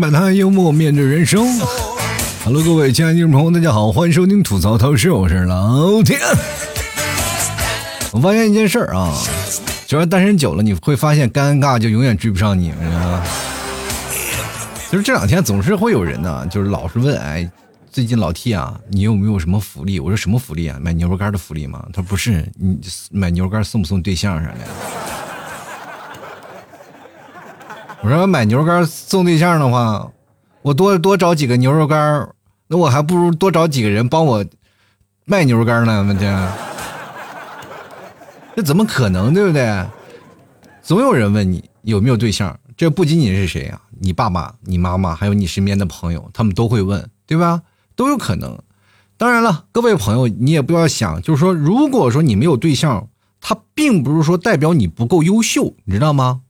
摆摊，幽默面对人生。Hello，各位亲爱的听众朋友，大家好，欢迎收听吐槽透视，我是老铁。我发现一件事儿啊，只要单身久了，你会发现尴尬就永远追不上你，知道吗？就是这两天总是会有人呢，就是老是问，哎，最近老 T 啊，你有没有什么福利？我说什么福利啊？买牛肉干的福利吗？他说不是，你买牛肉干送不送对象啥的？我说买牛肉干送对象的话，我多多找几个牛肉干，那我还不如多找几个人帮我卖牛肉干呢。问题，这怎么可能，对不对？总有人问你有没有对象，这不仅仅是谁啊？你爸爸、你妈妈，还有你身边的朋友，他们都会问，对吧？都有可能。当然了，各位朋友，你也不要想，就是说，如果说你没有对象，他并不是说代表你不够优秀，你知道吗？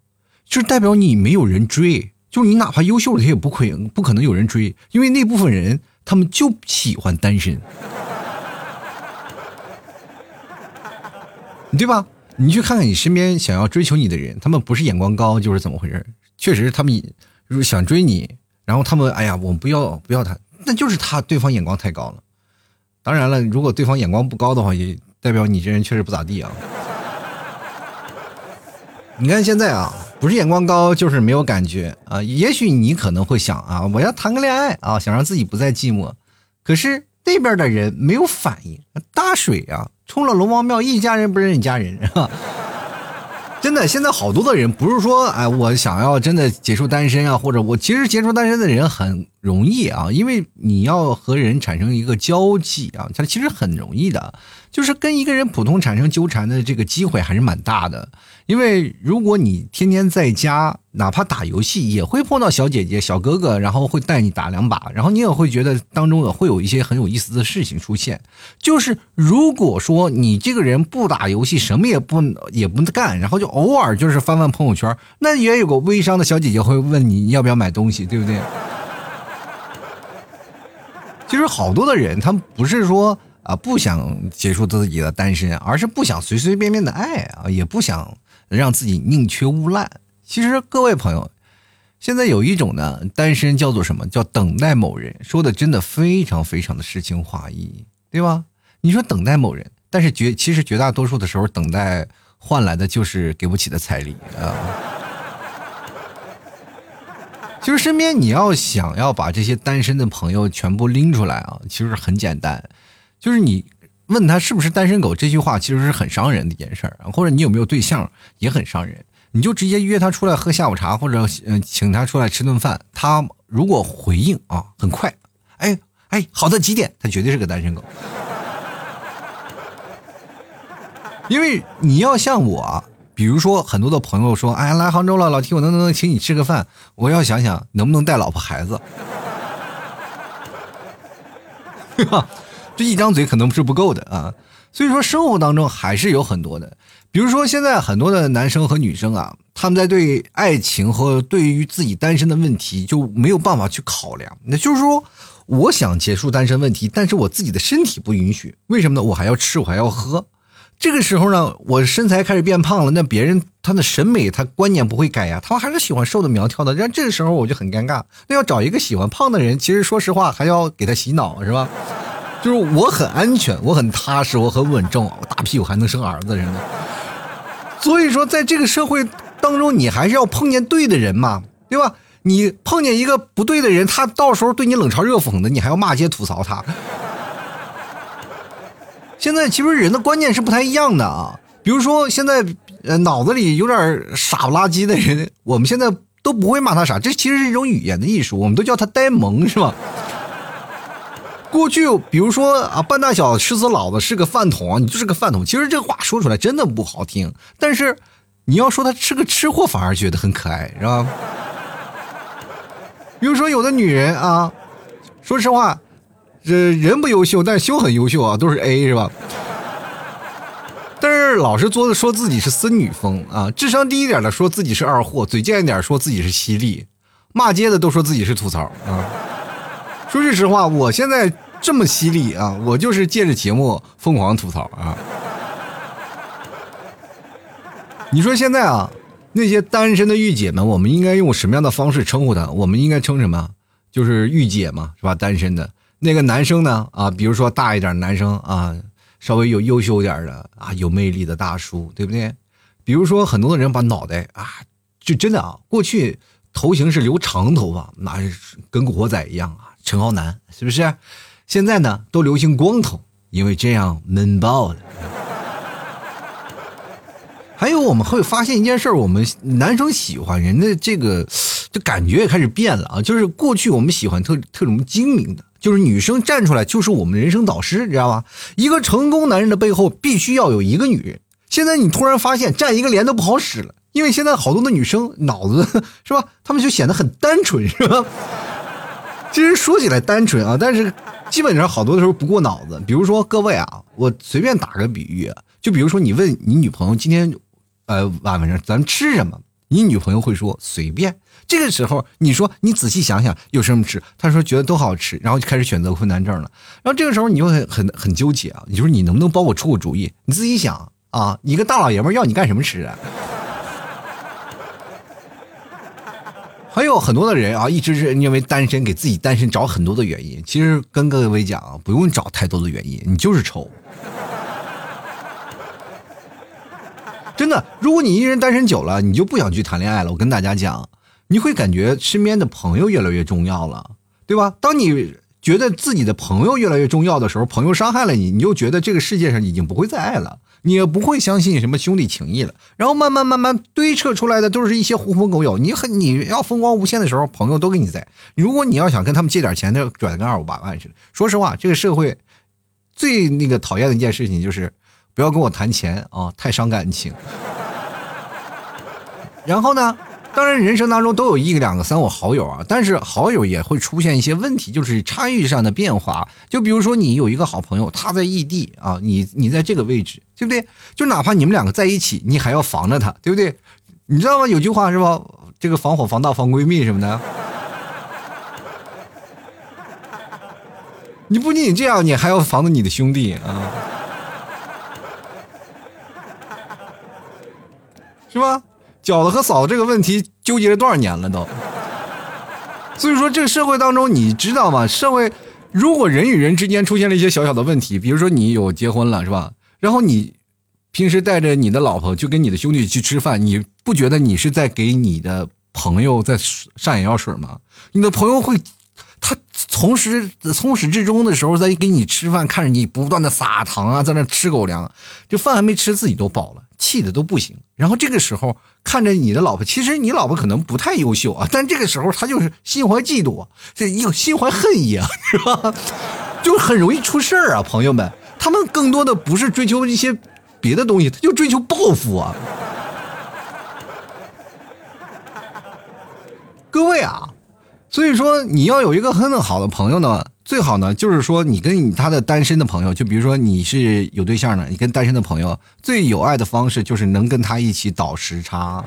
就是代表你没有人追，就是你哪怕优秀了，他也不可不可能有人追，因为那部分人他们就喜欢单身，对吧？你去看看你身边想要追求你的人，他们不是眼光高就是怎么回事？确实，他们如果想追你，然后他们哎呀，我不要不要他，那就是他对方眼光太高了。当然了，如果对方眼光不高的话，也代表你这人确实不咋地啊。你看现在啊。不是眼光高，就是没有感觉啊！也许你可能会想啊，我要谈个恋爱啊，想让自己不再寂寞。可是那边的人没有反应，大水啊，冲了龙王庙，一家人不认一家人 啊！真的，现在好多的人不是说哎，我想要真的结束单身啊，或者我其实结束单身的人很容易啊，因为你要和人产生一个交际啊，它其实很容易的，就是跟一个人普通产生纠缠的这个机会还是蛮大的。因为如果你天天在家，哪怕打游戏，也会碰到小姐姐、小哥哥，然后会带你打两把，然后你也会觉得当中也会有一些很有意思的事情出现。就是如果说你这个人不打游戏，什么也不也不干，然后就偶尔就是翻翻朋友圈，那也有个微商的小姐姐会问你要不要买东西，对不对？其实好多的人，他们不是说啊不想结束自己的单身，而是不想随随便便的爱啊，也不想。让自己宁缺毋滥。其实各位朋友，现在有一种呢，单身叫做什么？叫等待某人。说的真的非常非常的诗情画意，对吧？你说等待某人，但是绝其实绝大多数的时候，等待换来的就是给不起的彩礼啊。其实身边你要想要把这些单身的朋友全部拎出来啊，其实很简单，就是你。问他是不是单身狗这句话其实是很伤人的一件事儿，或者你有没有对象也很伤人。你就直接约他出来喝下午茶，或者嗯请他出来吃顿饭。他如果回应啊很快，哎哎好的几点，他绝对是个单身狗。因为你要像我，比如说很多的朋友说，哎来杭州了，老提我能不能请你吃个饭？我要想想能不能带老婆孩子，对吧？这一张嘴可能是不够的啊，所以说生活当中还是有很多的，比如说现在很多的男生和女生啊，他们在对爱情和对于自己单身的问题就没有办法去考量。那就是说，我想结束单身问题，但是我自己的身体不允许，为什么呢？我还要吃，我还要喝。这个时候呢，我身材开始变胖了，那别人他的审美他观念不会改呀，他还是喜欢瘦的苗条的。那这个时候我就很尴尬，那要找一个喜欢胖的人，其实说实话还要给他洗脑，是吧？就是我很安全，我很踏实，我很稳重，我大屁股还能生儿子，真的。所以说，在这个社会当中，你还是要碰见对的人嘛，对吧？你碰见一个不对的人，他到时候对你冷嘲热讽的，你还要骂街吐槽他。现在其实人的观念是不太一样的啊。比如说，现在呃脑子里有点傻不拉几的人，我们现在都不会骂他傻，这其实是一种语言的艺术，我们都叫他呆萌，是吧？过去，比如说啊，半大小吃死老子是个饭桶，你就是个饭桶。其实这话说出来真的不好听，但是你要说他是个吃货，反而觉得很可爱，是吧？比如说有的女人啊，说实话，这人不优秀，但是修很优秀啊，都是 A 是吧？但是老是做的说自己是森女风啊，智商低一点的说自己是二货，嘴贱一点说自己是犀利，骂街的都说自己是吐槽啊。说句实话，我现在这么犀利啊，我就是借着节目疯狂吐槽啊。你说现在啊，那些单身的御姐们，我们应该用什么样的方式称呼她？我们应该称什么？就是御姐嘛，是吧？单身的那个男生呢？啊，比如说大一点男生啊，稍微有优秀点的啊，有魅力的大叔，对不对？比如说很多的人把脑袋啊，就真的啊，过去头型是留长头发，那是跟古惑仔一样啊，陈浩南是不是？现在呢，都流行光头，因为这样闷爆了。还有我们会发现一件事我们男生喜欢人的这个，这感觉也开始变了啊！就是过去我们喜欢特特种精明的，就是女生站出来就是我们人生导师，知道吧？一个成功男人的背后必须要有一个女人。现在你突然发现站一个连都不好使了，因为现在好多的女生脑子 是吧？她们就显得很单纯，是吧？其实说起来单纯啊，但是基本上好多的时候不过脑子。比如说各位啊，我随便打个比喻，就比如说你问你女朋友今天。呃，晚上咱吃什么？你女朋友会说随便。这个时候，你说你仔细想想有什么吃？她说觉得都好吃，然后就开始选择困难症了。然后这个时候你就很很很纠结啊，你说你能不能帮我出个主意？你自己想啊，你个大老爷们要你干什么吃啊？还有很多的人啊，一直是因为单身给自己单身找很多的原因。其实跟各位讲，不用找太多的原因，你就是丑。真的，如果你一人单身久了，你就不想去谈恋爱了。我跟大家讲，你会感觉身边的朋友越来越重要了，对吧？当你觉得自己的朋友越来越重要的时候，朋友伤害了你，你就觉得这个世界上已经不会再爱了，你也不会相信什么兄弟情谊了。然后慢慢慢慢堆砌出来的都是一些狐朋狗友。你很你要风光无限的时候，朋友都跟你在。如果你要想跟他们借点钱，那拽的跟二五八万似的。说实话，这个社会最那个讨厌的一件事情就是。不要跟我谈钱啊，太伤感情。然后呢，当然人生当中都有一、两个、三五好友啊，但是好友也会出现一些问题，就是差异上的变化。就比如说你有一个好朋友，他在异地啊，你你在这个位置，对不对？就哪怕你们两个在一起，你还要防着他，对不对？你知道吗？有句话是吧？这个防火防盗防闺蜜什么的。你不仅仅这样，你还要防着你的兄弟啊。是吧？饺子和嫂子这个问题纠结了多少年了都。所以说，这个社会当中，你知道吗？社会如果人与人之间出现了一些小小的问题，比如说你有结婚了，是吧？然后你平时带着你的老婆就跟你的兄弟去吃饭，你不觉得你是在给你的朋友在上眼药水吗？你的朋友会，他从始从始至终的时候在给你吃饭，看着你不断的撒糖啊，在那吃狗粮，就饭还没吃，自己都饱了。气的都不行，然后这个时候看着你的老婆，其实你老婆可能不太优秀啊，但这个时候他就是心怀嫉妒，这又心怀恨意啊，是吧？就很容易出事儿啊，朋友们，他们更多的不是追求一些别的东西，他就追求报复啊。各位啊，所以说你要有一个很好的朋友呢。最好呢，就是说你跟你他的单身的朋友，就比如说你是有对象的，你跟单身的朋友最有爱的方式就是能跟他一起倒时差。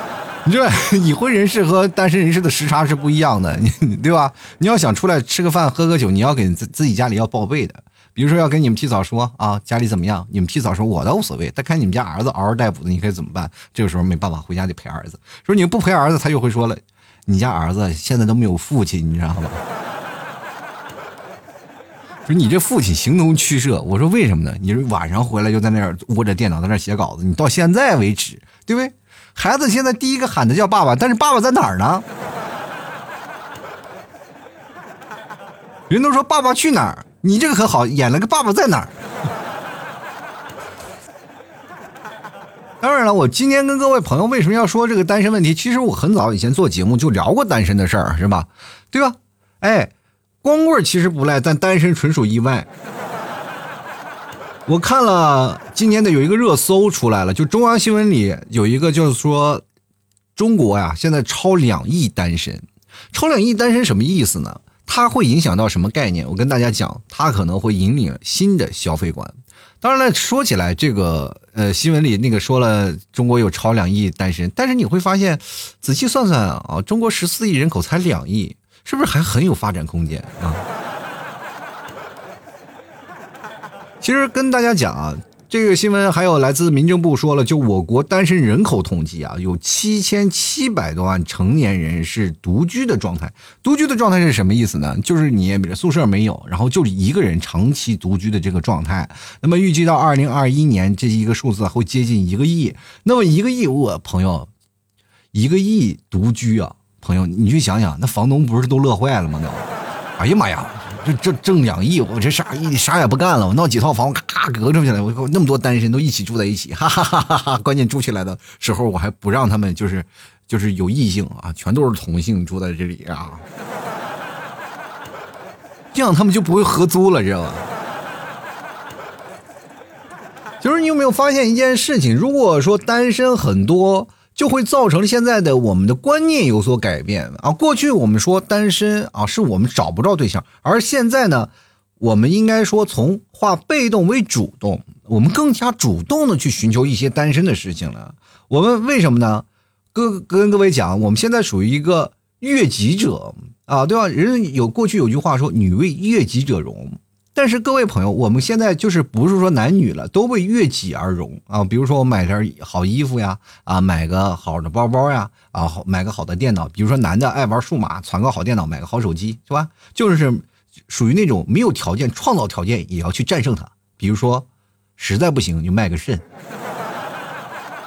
你知道，已婚人士和单身人士的时差是不一样的，你对吧？你要想出来吃个饭、喝个酒，你要给自自己家里要报备的。比如说要跟你们提早说啊，家里怎么样？你们提早说，我倒无所谓。但看你们家儿子嗷嗷待哺的，你该怎么办？这个时候没办法，回家得陪儿子。说你不陪儿子，他又会说了，你家儿子现在都没有父亲，你知道吗？说你这父亲形同虚设，我说为什么呢？你说晚上回来就在那儿窝着电脑在那儿写稿子，你到现在为止，对不对？孩子现在第一个喊的叫爸爸，但是爸爸在哪儿呢？人都说爸爸去哪儿，你这个可好，演了个爸爸在哪儿。当然了，我今天跟各位朋友为什么要说这个单身问题？其实我很早以前做节目就聊过单身的事儿，是吧？对吧？哎。光棍其实不赖，但单身纯属意外。我看了今年的有一个热搜出来了，就中央新闻里有一个就是说，中国呀现在超两亿单身，超两亿单身什么意思呢？它会影响到什么概念？我跟大家讲，它可能会引领新的消费观。当然了，说起来这个呃新闻里那个说了中国有超两亿单身，但是你会发现，仔细算算啊，中国十四亿人口才两亿。是不是还很有发展空间啊？其实跟大家讲啊，这个新闻还有来自民政部说了，就我国单身人口统计啊，有七千七百多万成年人是独居的状态。独居的状态是什么意思呢？就是你宿舍没有，然后就一个人长期独居的这个状态。那么预计到二零二一年，这一个数字会接近一个亿。那么一个亿，我朋友，一个亿独居啊，朋友，你去想想，那房东不是都乐坏了吗？都，哎呀妈呀！这挣挣两亿，我这啥一啥也不干了，我闹几套房，咔咔隔出去了。我那么多单身都一起住在一起，哈哈哈哈哈！关键住起来的时候，我还不让他们就是就是有异性啊，全都是同性住在这里啊，这样他们就不会合租了，知道吧？就是你有没有发现一件事情？如果说单身很多。就会造成现在的我们的观念有所改变啊！过去我们说单身啊，是我们找不着对象，而现在呢，我们应该说从化被动为主动，我们更加主动的去寻求一些单身的事情了。我们为什么呢？各跟各位讲，我们现在属于一个悦己者啊，对吧？人有过去有句话说“女为悦己者容”。但是各位朋友，我们现在就是不是说男女了，都为悦己而容啊。比如说我买件好衣服呀，啊，买个好的包包呀，啊，买个好的电脑。比如说男的爱玩数码，攒个好电脑，买个好手机，是吧？就是属于那种没有条件，创造条件也要去战胜它。比如说，实在不行就卖个肾，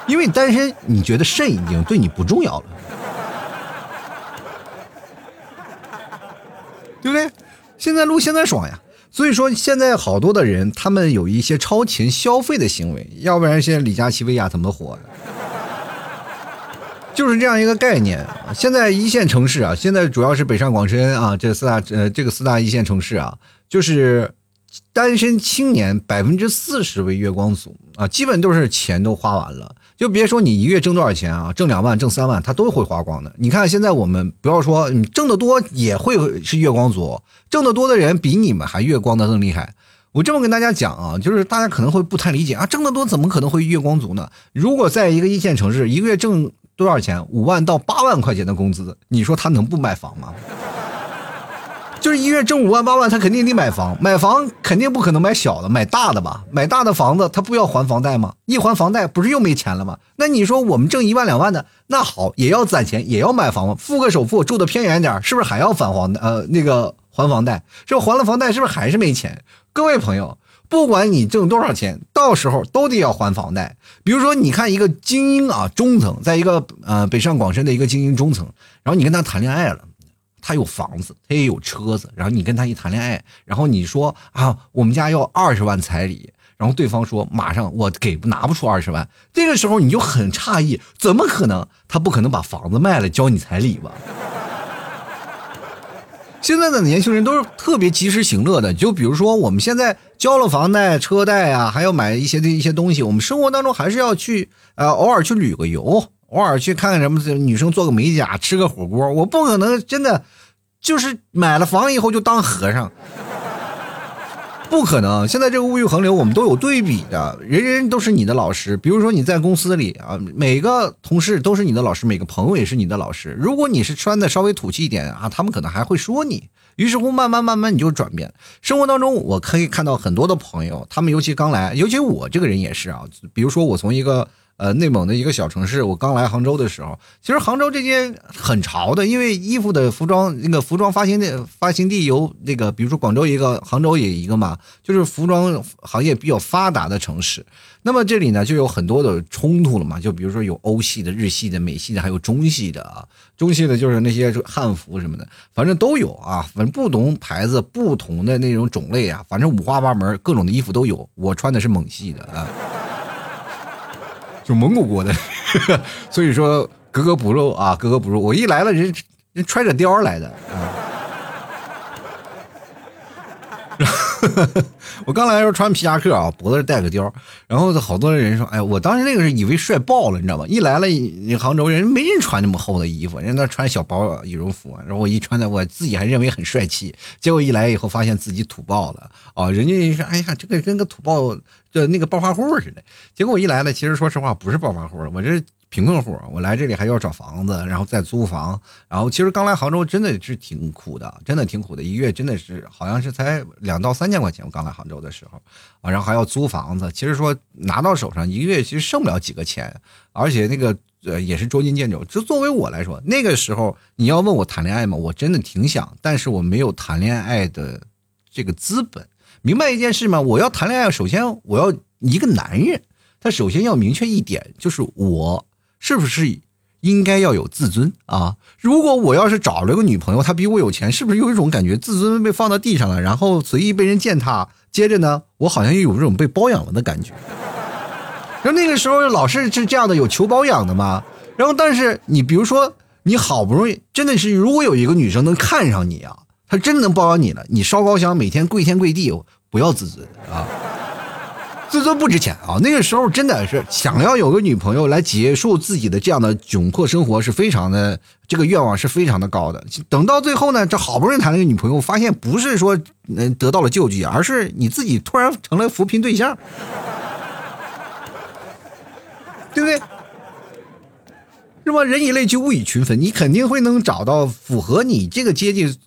因为单身，你觉得肾已经对你不重要了，对不对？现在撸，现在爽呀。所以说，现在好多的人，他们有一些超前消费的行为，要不然现在李佳琦、薇娅怎么火的？就是这样一个概念。现在一线城市啊，现在主要是北上广深啊，这四大呃这个四大一线城市啊，就是单身青年百分之四十为月光族啊，基本都是钱都花完了。就别说你一月挣多少钱啊，挣两万、挣三万，他都会花光的。你看现在我们不要说你挣得多也会是月光族，挣得多的人比你们还月光的更厉害。我这么跟大家讲啊，就是大家可能会不太理解啊，挣得多怎么可能会月光族呢？如果在一个一线城市，一个月挣多少钱，五万到八万块钱的工资，你说他能不买房吗？就是一月挣五万八万，他肯定得买房，买房肯定不可能买小的，买大的吧？买大的房子，他不要还房贷吗？一还房贷，不是又没钱了吗？那你说我们挣一万两万的，那好，也要攒钱，也要买房，付个首付，住的偏远点，是不是还要返还？呃，那个还房贷，这还了房贷，是不是还是没钱？各位朋友，不管你挣多少钱，到时候都得要还房贷。比如说，你看一个精英啊，中层，在一个呃北上广深的一个精英中层，然后你跟他谈恋爱了。他有房子，他也有车子，然后你跟他一谈恋爱，然后你说啊，我们家要二十万彩礼，然后对方说马上我给拿不出二十万，这个时候你就很诧异，怎么可能？他不可能把房子卖了交你彩礼吧？现在的年轻人都是特别及时行乐的，就比如说我们现在交了房贷、车贷啊，还要买一些的一些东西，我们生活当中还是要去呃偶尔去旅个游。偶尔去看看什么女生做个美甲吃个火锅，我不可能真的就是买了房以后就当和尚，不可能。现在这个物欲横流，我们都有对比的，人人都是你的老师。比如说你在公司里啊，每个同事都是你的老师，每个朋友也是你的老师。如果你是穿的稍微土气一点啊，他们可能还会说你。于是乎，慢慢慢慢你就转变。生活当中，我可以看到很多的朋友，他们尤其刚来，尤其我这个人也是啊。比如说我从一个。呃，内蒙的一个小城市，我刚来杭州的时候，其实杭州这些很潮的，因为衣服的服装那个服装发行的发行地有那个，比如说广州一个，杭州也一个嘛，就是服装行业比较发达的城市。那么这里呢，就有很多的冲突了嘛，就比如说有欧系的、日系的、美系的，还有中系的啊。中系的就是那些汉服什么的，反正都有啊，反正不同牌子、不同的那种种类啊，反正五花八门，各种的衣服都有。我穿的是蒙系的啊。就蒙古国的，所以说格格不入啊，格格不入。我一来了，人人揣着貂来的啊。我刚来的时候穿皮夹克啊，脖子上戴个貂，然后好多人说：“哎，我当时那个是以为帅爆了，你知道吗？一来了，杭州人没人穿那么厚的衣服，人家穿小薄羽绒服，然后我一穿的，我自己还认为很帅气，结果一来以后发现自己土爆了啊！人家一说：哎呀，这个跟个土爆就那个暴发户似的。结果我一来了，其实说实话不是暴发户，我这是贫困户，我来这里还要找房子，然后再租房，然后其实刚来杭州真的是挺苦的，真的挺苦的，一月真的是好像是才两到三千块钱。我刚来杭州的时候啊，然后还要租房子，其实说拿到手上一个月其实剩不了几个钱，而且那个呃也是捉襟见肘。就作为我来说，那个时候你要问我谈恋爱吗？我真的挺想，但是我没有谈恋爱的这个资本。明白一件事吗？我要谈恋爱，首先我要一个男人，他首先要明确一点，就是我。是不是应该要有自尊啊？如果我要是找了个女朋友，她比我有钱，是不是有一种感觉自尊被放到地上了，然后随意被人践踏？接着呢，我好像又有这种被包养了的感觉。然后那个时候老是是这样的，有求包养的嘛。然后但是你比如说，你好不容易真的是，如果有一个女生能看上你啊，他真能包养你了，你烧高香，每天跪天跪地，不要自尊啊。自尊不值钱啊！那个时候真的是想要有个女朋友来结束自己的这样的窘迫生活，是非常的这个愿望是非常的高的。等到最后呢，这好不容易谈了个女朋友，发现不是说嗯得到了救济，而是你自己突然成了扶贫对象，对不对？是吧？人以类聚，物以群分，你肯定会能找到符合你这个阶级。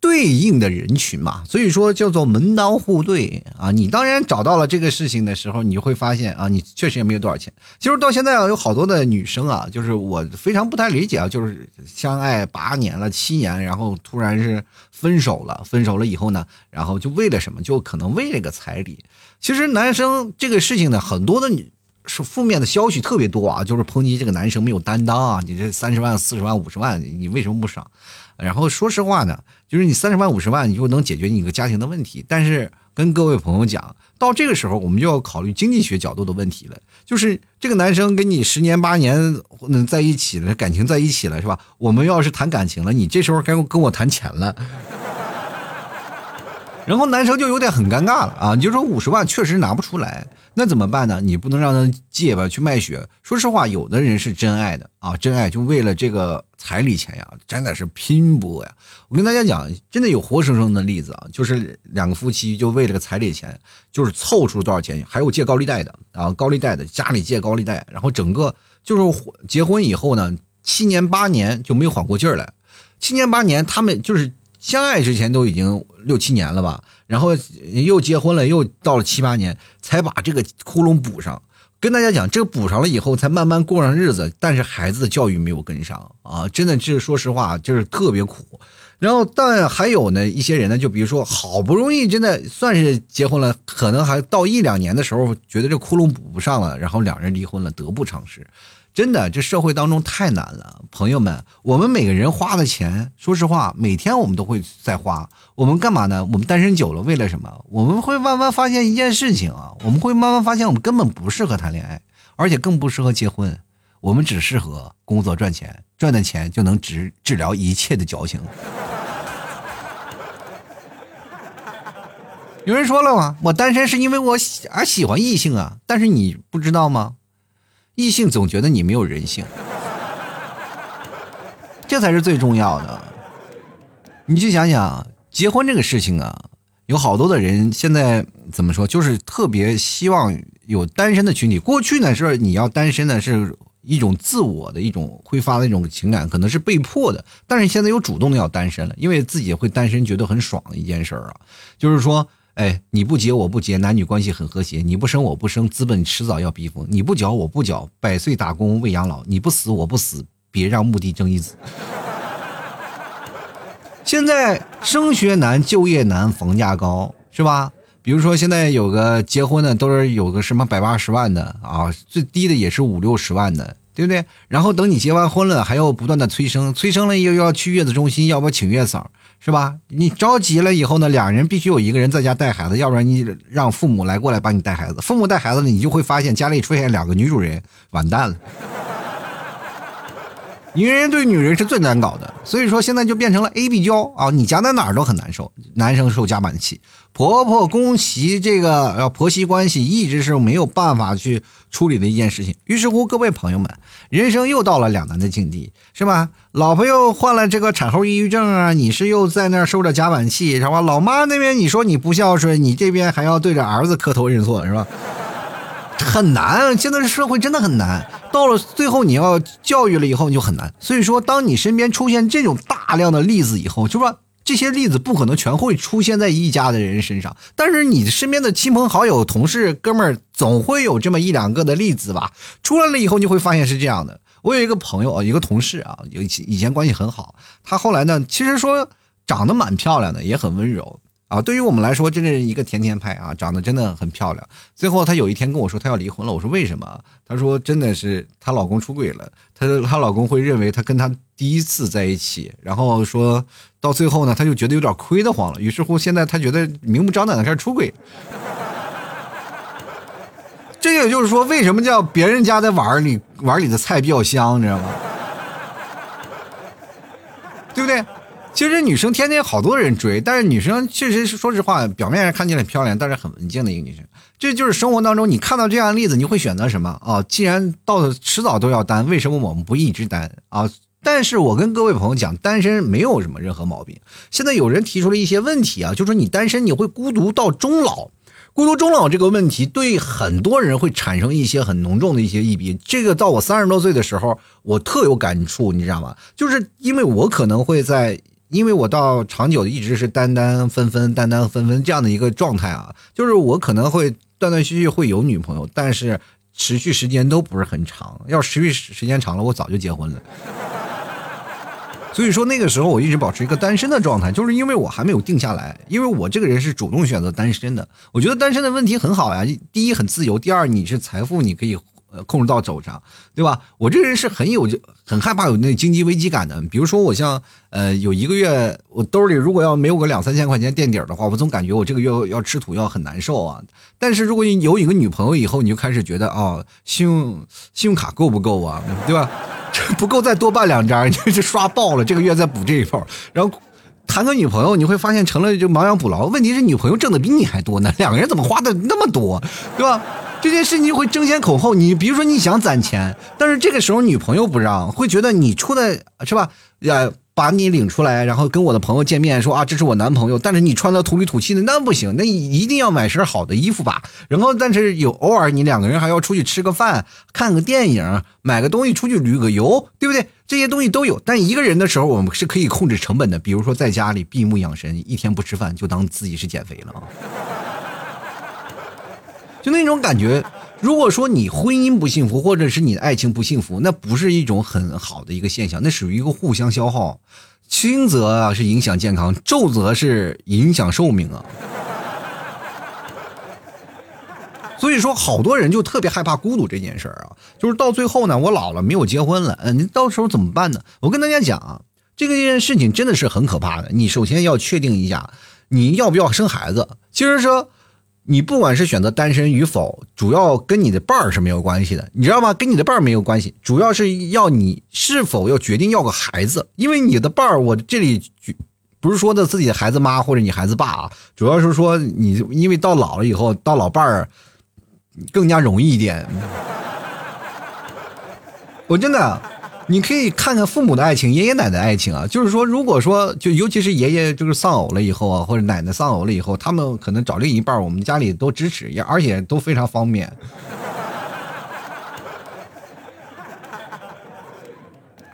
对应的人群嘛，所以说叫做门当户对啊。你当然找到了这个事情的时候，你会发现啊，你确实也没有多少钱。其实到现在啊，有好多的女生啊，就是我非常不太理解啊，就是相爱八年了、七年，然后突然是分手了。分手了以后呢，然后就为了什么？就可能为了个彩礼。其实男生这个事情呢，很多的女是负面的消息特别多啊，就是抨击这个男生没有担当啊。你这三十万、四十万、五十万，你为什么不赏？然后说实话呢，就是你三十万五十万，你就能解决你一个家庭的问题。但是跟各位朋友讲，到这个时候，我们就要考虑经济学角度的问题了。就是这个男生跟你十年八年能在一起了，感情在一起了，是吧？我们要是谈感情了，你这时候该跟我谈钱了。然后男生就有点很尴尬了啊！你就说五十万确实拿不出来，那怎么办呢？你不能让他借吧，去卖血。说实话，有的人是真爱的啊，真爱就为了这个彩礼钱呀，真的是拼搏呀。我跟大家讲，真的有活生生的例子啊，就是两个夫妻就为了个彩礼钱，就是凑出多少钱，还有借高利贷的啊，高利贷的家里借高利贷，然后整个就是结婚以后呢，七年八年就没缓过劲儿来，七年八年他们就是。相爱之前都已经六七年了吧，然后又结婚了，又到了七八年才把这个窟窿补上。跟大家讲，这个补上了以后，才慢慢过上日子。但是孩子的教育没有跟上啊，真的是说实话，就是特别苦。然后，但还有呢一些人呢，就比如说，好不容易真的算是结婚了，可能还到一两年的时候，觉得这窟窿补不上了，然后两人离婚了，得不偿失。真的，这社会当中太难了，朋友们，我们每个人花的钱，说实话，每天我们都会在花。我们干嘛呢？我们单身久了，为了什么？我们会慢慢发现一件事情啊，我们会慢慢发现，我们根本不适合谈恋爱，而且更不适合结婚。我们只适合工作赚钱，赚的钱就能治治疗一切的矫情。有人说了吗？我单身是因为我喜而喜欢异性啊，但是你不知道吗？异性总觉得你没有人性，这才是最重要的。你去想想，结婚这个事情啊，有好多的人现在怎么说，就是特别希望有单身的群体。过去呢是你要单身呢是一种自我的一种挥发的一种情感，可能是被迫的。但是现在又主动的要单身了，因为自己会单身觉得很爽的一件事儿啊，就是说。哎，你不结我不结，男女关系很和谐；你不生我不生，资本迟早要逼疯；你不缴我不缴，百岁打工为养老；你不死我不死，别让墓地争一子。现在升学难，就业难，房价高，是吧？比如说现在有个结婚的，都是有个什么百八十万的啊，最低的也是五六十万的，对不对？然后等你结完婚了，还要不断的催生，催生了又要去月子中心，要不请月嫂？是吧？你着急了以后呢，两人必须有一个人在家带孩子，要不然你让父母来过来帮你带孩子。父母带孩子呢，你就会发现家里出现两个女主人，完蛋了。女人对女人是最难搞的，所以说现在就变成了 A B 交啊，你夹在哪儿都很难受。男生受夹板气，婆婆公媳这个婆媳关系一直是没有办法去处理的一件事情。于是乎，各位朋友们，人生又到了两难的境地，是吧？老婆又患了这个产后抑郁症啊，你是又在那儿受着夹板气，是吧？老妈那边你说你不孝顺，你这边还要对着儿子磕头认错，是吧？很难。现在的社会真的很难，到了最后你要教育了以后你就很难。所以说，当你身边出现这种大量的例子以后，就说这些例子不可能全会出现在一家的人身上，但是你身边的亲朋好友、同事、哥们儿总会有这么一两个的例子吧？出来了以后，你会发现是这样的。我有一个朋友啊，一个同事啊，有以前关系很好，他后来呢，其实说长得蛮漂亮的，也很温柔。啊，对于我们来说，真是一个甜甜派啊，长得真的很漂亮。最后，她有一天跟我说，她要离婚了。我说为什么？她说真的是她老公出轨了，她她老公会认为她跟她第一次在一起，然后说到最后呢，她就觉得有点亏得慌了。于是乎，现在她觉得明目张胆的开始出轨。这也就是说，为什么叫别人家的碗里碗里的菜比较香，你知道吗？对不对？其实女生天天好多人追，但是女生确实说实话，表面上看起来很漂亮，但是很文静的一个女生。这就是生活当中你看到这样的例子，你会选择什么啊？既然到迟早都要单，为什么我们不一直单啊？但是我跟各位朋友讲，单身没有什么任何毛病。现在有人提出了一些问题啊，就说你单身你会孤独到终老，孤独终老这个问题对很多人会产生一些很浓重的一些异别。这个到我三十多岁的时候，我特有感触，你知道吗？就是因为我可能会在。因为我到长久一直是单单分分单单分分这样的一个状态啊，就是我可能会断断续续会有女朋友，但是持续时间都不是很长。要持续时间长了，我早就结婚了。所以说那个时候我一直保持一个单身的状态，就是因为我还没有定下来。因为我这个人是主动选择单身的，我觉得单身的问题很好呀。第一很自由，第二你是财富，你可以。呃，控制到手上，对吧？我这个人是很有很害怕有那经济危机感的。比如说，我像呃，有一个月我兜里如果要没有个两三千块钱垫底的话，我总感觉我这个月要吃土要很难受啊。但是如果你有一个女朋友以后，你就开始觉得啊，信用信用卡够不够啊？对吧？这不够再多办两张，你就刷爆了，这个月再补这一份。然后谈个女朋友，你会发现成了就亡羊补牢。问题是女朋友挣的比你还多呢，两个人怎么花的那么多，对吧？这件事情会争先恐后，你比如说你想攒钱，但是这个时候女朋友不让，会觉得你出的是吧？呀，把你领出来，然后跟我的朋友见面，说啊，这是我男朋友，但是你穿的土里土气的，那不行，那一定要买身好的衣服吧。然后，但是有偶尔你两个人还要出去吃个饭，看个电影，买个东西出去旅个游，对不对？这些东西都有。但一个人的时候，我们是可以控制成本的，比如说在家里闭目养神，一天不吃饭，就当自己是减肥了啊。就那种感觉，如果说你婚姻不幸福，或者是你的爱情不幸福，那不是一种很好的一个现象，那属于一个互相消耗，轻则啊是影响健康，重则是影响寿命啊。所以说，好多人就特别害怕孤独这件事儿啊，就是到最后呢，我老了没有结婚了，嗯，你到时候怎么办呢？我跟大家讲啊，这个件事情真的是很可怕的。你首先要确定一下，你要不要生孩子。其实说。你不管是选择单身与否，主要跟你的伴儿是没有关系的，你知道吗？跟你的伴儿没有关系，主要是要你是否要决定要个孩子。因为你的伴儿，我这里不是说的自己的孩子妈或者你孩子爸啊，主要是说你因为到老了以后，到老伴儿更加容易一点。我真的。你可以看看父母的爱情，爷爷奶奶的爱情啊，就是说，如果说就尤其是爷爷就是丧偶了以后啊，或者奶奶丧偶了以后，他们可能找另一半，我们家里都支持，也而且都非常方便。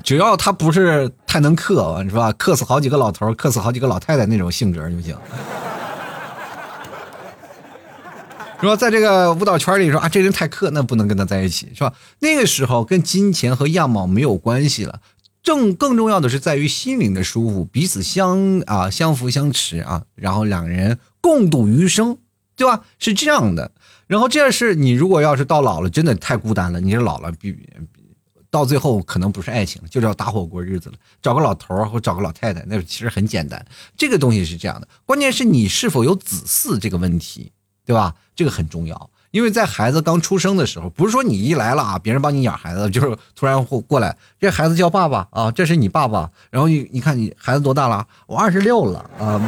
只要他不是太能克，你是吧？克死好几个老头，克死好几个老太太那种性格就行。说在这个舞蹈圈里说啊，这人太克，那不能跟他在一起，是吧？那个时候跟金钱和样貌没有关系了，正更重要的是在于心灵的舒服，彼此相啊相扶相持啊，然后两人共度余生，对吧？是这样的。然后这是你如果要是到老了，真的太孤单了，你这老了比到最后可能不是爱情，就是要搭伙过日子了，找个老头儿或找个老太太，那其实很简单。这个东西是这样的，关键是你是否有子嗣这个问题。对吧？这个很重要，因为在孩子刚出生的时候，不是说你一来了啊，别人帮你养孩子，就是突然过过来，这孩子叫爸爸啊，这是你爸爸。然后你你看你孩子多大了？我二十六了啊，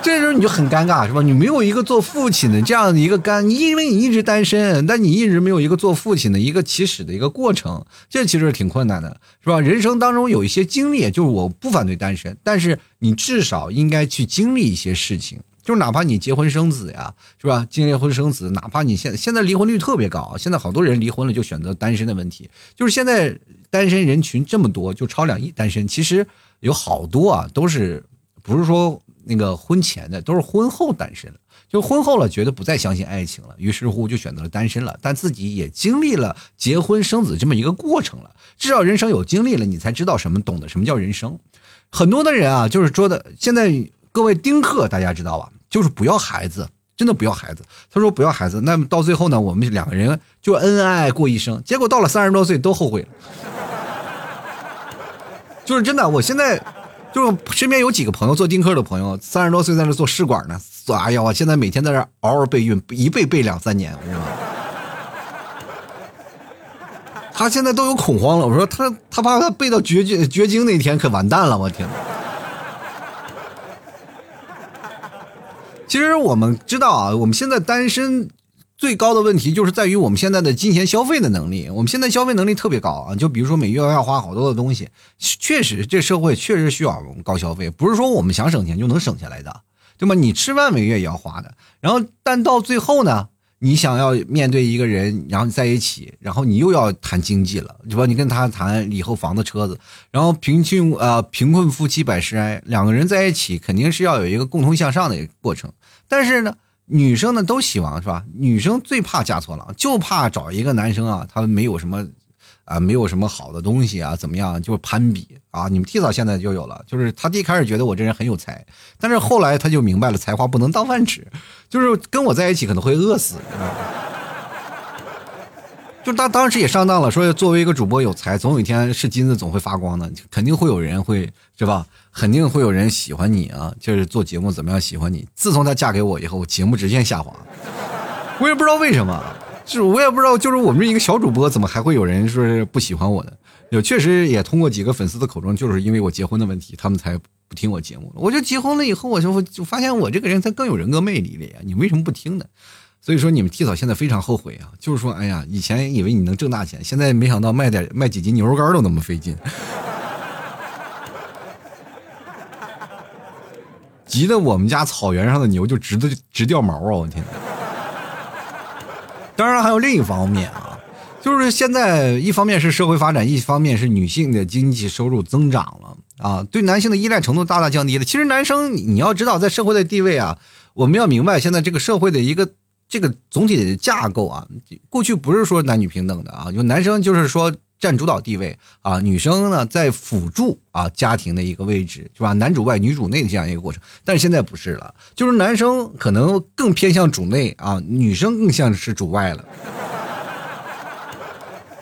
这时候你就很尴尬，是吧？你没有一个做父亲的这样的一个干，因为你一直单身，但你一直没有一个做父亲的一个起始的一个过程，这其实挺困难的，是吧？人生当中有一些经历，就是我不反对单身，但是你至少应该去经历一些事情。就是哪怕你结婚生子呀，是吧？结婚生子，哪怕你现现在离婚率特别高，现在好多人离婚了就选择单身的问题，就是现在单身人群这么多，就超两亿单身，其实有好多啊，都是不是说那个婚前的，都是婚后单身了。就婚后了，觉得不再相信爱情了，于是乎就选择了单身了。但自己也经历了结婚生子这么一个过程了，至少人生有经历了，你才知道什么，懂得什么叫人生。很多的人啊，就是说的，现在各位丁克，大家知道吧？就是不要孩子，真的不要孩子。他说不要孩子，那么到最后呢，我们两个人就恩恩爱爱过一生。结果到了三十多岁都后悔了，就是真的。我现在。就是身边有几个朋友做丁克的朋友，三十多岁在那做试管呢。哎呀，我现在每天在这嗷嗷备孕，一备备两三年，我道吗？他现在都有恐慌了。我说他他怕他备到绝绝绝经那天可完蛋了，我天！其实我们知道啊，我们现在单身。最高的问题就是在于我们现在的金钱消费的能力，我们现在消费能力特别高啊！就比如说每月要花好多的东西，确实这社会确实需要高消费，不是说我们想省钱就能省下来的，对吗？你吃饭每月也要花的，然后但到最后呢，你想要面对一个人，然后在一起，然后你又要谈经济了，对吧？你跟他谈以后房子车子，然后贫穷呃贫困夫妻百事哀，两个人在一起肯定是要有一个共同向上的一个过程，但是呢。女生呢都希望是吧？女生最怕嫁错郎，就怕找一个男生啊，他没有什么，啊，没有什么好的东西啊，怎么样？就是攀比啊！你们提早现在就有了，就是他一开始觉得我这人很有才，但是后来他就明白了，才华不能当饭吃，就是跟我在一起可能会饿死。就他当时也上当了，说作为一个主播有才，总有一天是金子总会发光的，肯定会有人会是吧？肯定会有人喜欢你啊！就是做节目怎么样喜欢你？自从她嫁给我以后，节目直线下滑，我也不知道为什么，就是我也不知道，就是我们这一个小主播怎么还会有人说是不喜欢我的？有确实也通过几个粉丝的口中，就是因为我结婚的问题，他们才不听我节目了。我就结婚了以后，我就就发现我这个人才更有人格魅力了呀！你为什么不听呢？所以说你们替嫂现在非常后悔啊，就是说，哎呀，以前以为你能挣大钱，现在没想到卖点卖几斤牛肉干都那么费劲，急得我们家草原上的牛就直的直掉毛啊！我天！当然还有另一方面啊，就是现在一方面是社会发展，一方面是女性的经济收入增长了啊，对男性的依赖程度大大降低了。其实男生你要知道，在社会的地位啊，我们要明白现在这个社会的一个。这个总体的架构啊，过去不是说男女平等的啊，就男生就是说占主导地位啊，女生呢在辅助啊家庭的一个位置，是吧？男主外女主内的这样一个过程。但是现在不是了，就是男生可能更偏向主内啊，女生更像是主外了。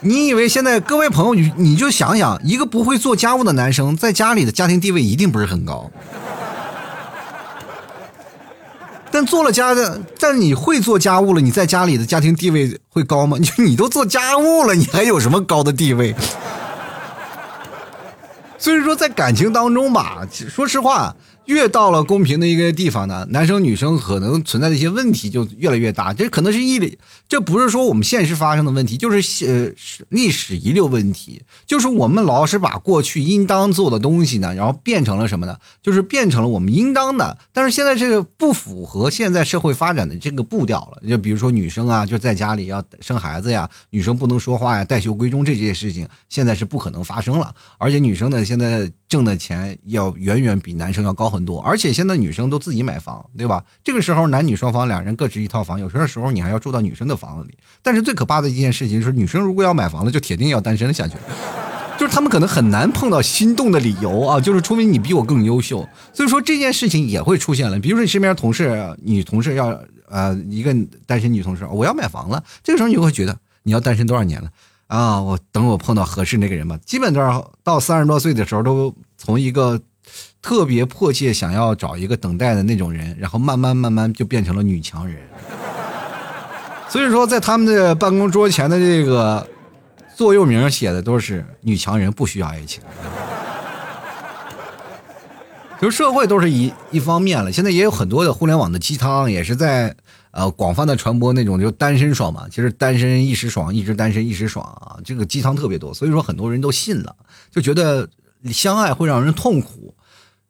你以为现在各位朋友，你你就想想，一个不会做家务的男生在家里的家庭地位一定不是很高。但做了家的，但你会做家务了，你在家里的家庭地位会高吗？你 你都做家务了，你还有什么高的地位？所以说，在感情当中吧，说实话。越到了公平的一个地方呢，男生女生可能存在的一些问题就越来越大。这可能是一理，这不是说我们现实发生的问题，就是呃历史遗留问题。就是我们老是把过去应当做的东西呢，然后变成了什么呢？就是变成了我们应当的。但是现在这个不符合现在社会发展的这个步调了。就比如说女生啊，就在家里要生孩子呀，女生不能说话呀，带袖闺中这些事情，现在是不可能发生了。而且女生呢，现在挣的钱要远远比男生要高。很多，而且现在女生都自己买房，对吧？这个时候男女双方两人各持一套房，有时候时候你还要住到女生的房房子里。但是最可怕的一件事情是，女生如果要买房子，就铁定要单身下去，就是他们可能很难碰到心动的理由啊，就是除非你比我更优秀。所以说这件事情也会出现了。比如说你身边同事女同事要呃一个单身女同事，我要买房了，这个时候你就会觉得你要单身多少年了啊？我等我碰到合适那个人吧。基本上到三十多岁的时候，都从一个。特别迫切想要找一个等待的那种人，然后慢慢慢慢就变成了女强人。所以说，在他们的办公桌前的这个座右铭写的都是“女强人不需要爱情”。就社会都是一一方面了，现在也有很多的互联网的鸡汤，也是在呃广泛的传播那种就单身爽嘛。其实单身一时爽，一直单身一时爽啊，这个鸡汤特别多，所以说很多人都信了，就觉得相爱会让人痛苦。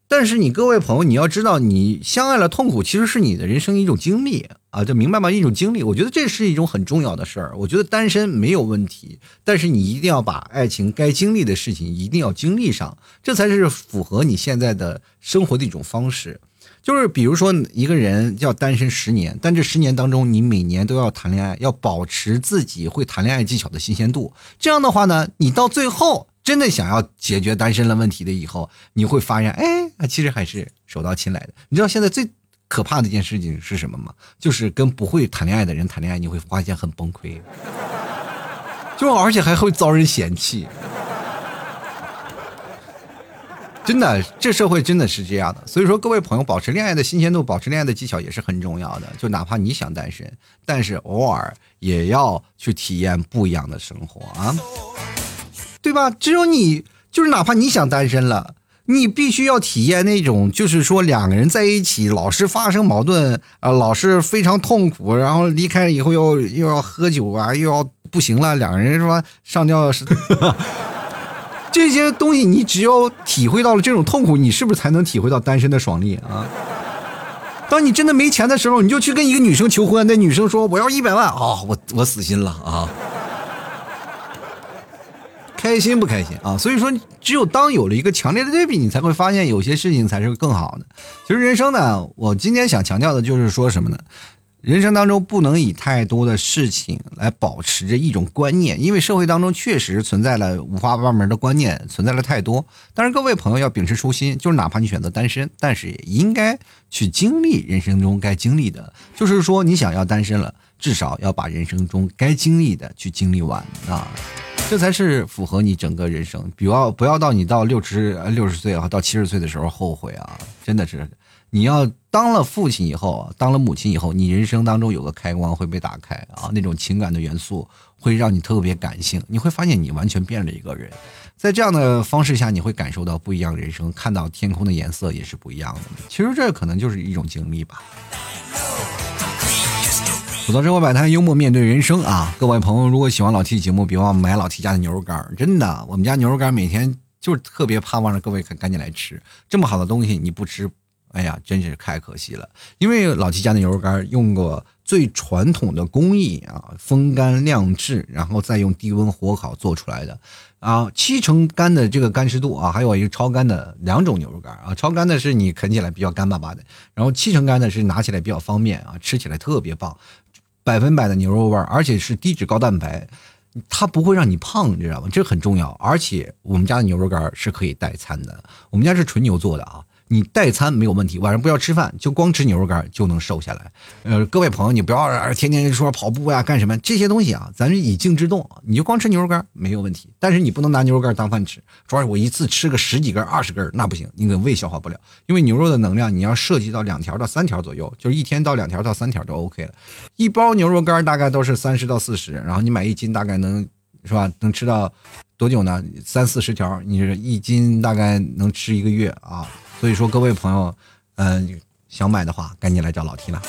但是你各位朋友，你要知道，你相爱了，痛苦其实是你的人生一种经历啊，就明白吗？一种经历，我觉得这是一种很重要的事儿。我觉得单身没有问题，但是你一定要把爱情该经历的事情一定要经历上，这才是符合你现在的生活的一种方式。就是比如说一个人要单身十年，但这十年当中，你每年都要谈恋爱，要保持自己会谈恋爱技巧的新鲜度。这样的话呢，你到最后。真的想要解决单身了问题的以后，你会发现，哎，其实还是手到擒来的。你知道现在最可怕的一件事情是什么吗？就是跟不会谈恋爱的人谈恋爱，你会发现很崩溃，就而且还会遭人嫌弃。真的，这社会真的是这样的。所以说，各位朋友，保持恋爱的新鲜度，保持恋爱的技巧也是很重要的。就哪怕你想单身，但是偶尔也要去体验不一样的生活啊。对吧？只有你，就是哪怕你想单身了，你必须要体验那种，就是说两个人在一起老是发生矛盾啊，老是非常痛苦，然后离开了以后又又要喝酒啊，又要不行了，两个人说？上吊是 这些东西，你只有体会到了这种痛苦，你是不是才能体会到单身的爽利啊？当你真的没钱的时候，你就去跟一个女生求婚，那女生说我要一百万啊，我我死心了啊。开心不开心啊？所以说，只有当有了一个强烈的对比，你才会发现有些事情才是更好的。其实人生呢，我今天想强调的就是说什么呢？人生当中不能以太多的事情来保持着一种观念，因为社会当中确实存在了五花八门的观念，存在了太多。但是各位朋友要秉持初心，就是哪怕你选择单身，但是也应该去经历人生中该经历的。就是说，你想要单身了，至少要把人生中该经历的去经历完啊。这才是符合你整个人生，不要不要到你到六十六十岁啊，到七十岁的时候后悔啊！真的是，你要当了父亲以后，当了母亲以后，你人生当中有个开关会被打开啊，那种情感的元素会让你特别感性，你会发现你完全变了一个人，在这样的方式下，你会感受到不一样人生，看到天空的颜色也是不一样的。其实这可能就是一种经历吧。吐槽生活百态，幽默面对人生啊！各位朋友，如果喜欢老 T 节目，别忘买老 T 家的牛肉干真的，我们家牛肉干每天就是特别盼望着各位赶赶紧来吃，这么好的东西你不吃，哎呀，真是太可惜了。因为老 T 家的牛肉干用过最传统的工艺啊，风干晾制，然后再用低温火烤做出来的啊，七成干的这个干湿度啊，还有一个超干的两种牛肉干啊，超干的是你啃起来比较干巴巴的，然后七成干的是拿起来比较方便啊，吃起来特别棒。百分百的牛肉味儿，而且是低脂高蛋白，它不会让你胖，你知道吗？这很重要。而且我们家的牛肉干是可以代餐的，我们家是纯牛做的啊。你代餐没有问题，晚上不要吃饭，就光吃牛肉干就能瘦下来。呃，各位朋友，你不要天天说跑步呀干什么这些东西啊，咱是以静制动，你就光吃牛肉干没有问题。但是你不能拿牛肉干当饭吃，主要是我一次吃个十几根、二十根那不行，你的胃消化不了。因为牛肉的能量你要涉及到两条到三条左右，就是一天到两条到三条就 OK 了。一包牛肉干大概都是三十到四十，然后你买一斤大概能是吧？能吃到多久呢？三四十条，你一斤大概能吃一个月啊。所以说，各位朋友，嗯，想买的话，赶紧来找老 T 了。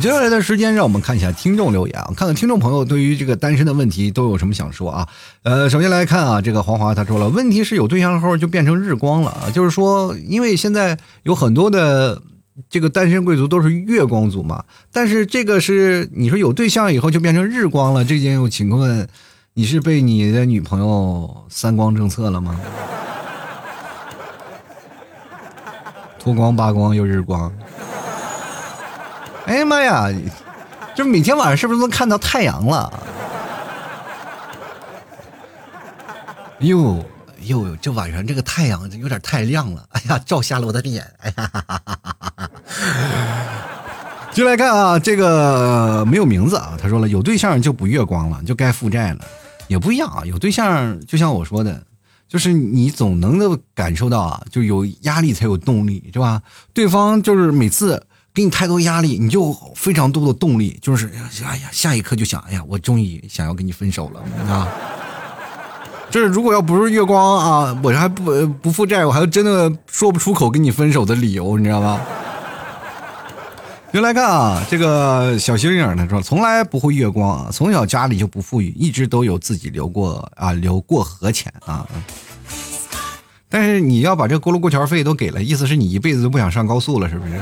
接下来的时间，让我们看一下听众留言啊，看看听众朋友对于这个单身的问题都有什么想说啊。呃，首先来看啊，这个黄华他说了，问题是有对象后就变成日光了啊，就是说，因为现在有很多的这个单身贵族都是月光族嘛，但是这个是你说有对象以后就变成日光了，这件请问你是被你的女朋友三光政策了吗？脱光扒光又日光，哎呀妈呀！这每天晚上是不是能看到太阳了？哟哟，这晚上这个太阳有点太亮了，哎呀，照瞎了我的脸！哎呀，进来看啊，这个没有名字啊，他说了，有对象就不月光了，就该负债了，也不一样啊。有对象就像我说的。就是你总能够感受到啊，就有压力才有动力，是吧？对方就是每次给你太多压力，你就非常多的动力，就是哎呀，下一刻就想，哎呀，我终于想要跟你分手了啊！这 如果要不是月光啊，我还不不负债，我还真的说不出口跟你分手的理由，你知道吗？又来看啊，这个小星星他说从来不会月光啊，从小家里就不富裕，一直都有自己留过啊留过河钱啊。但是你要把这过路过桥费都给了，意思是你一辈子都不想上高速了，是不是？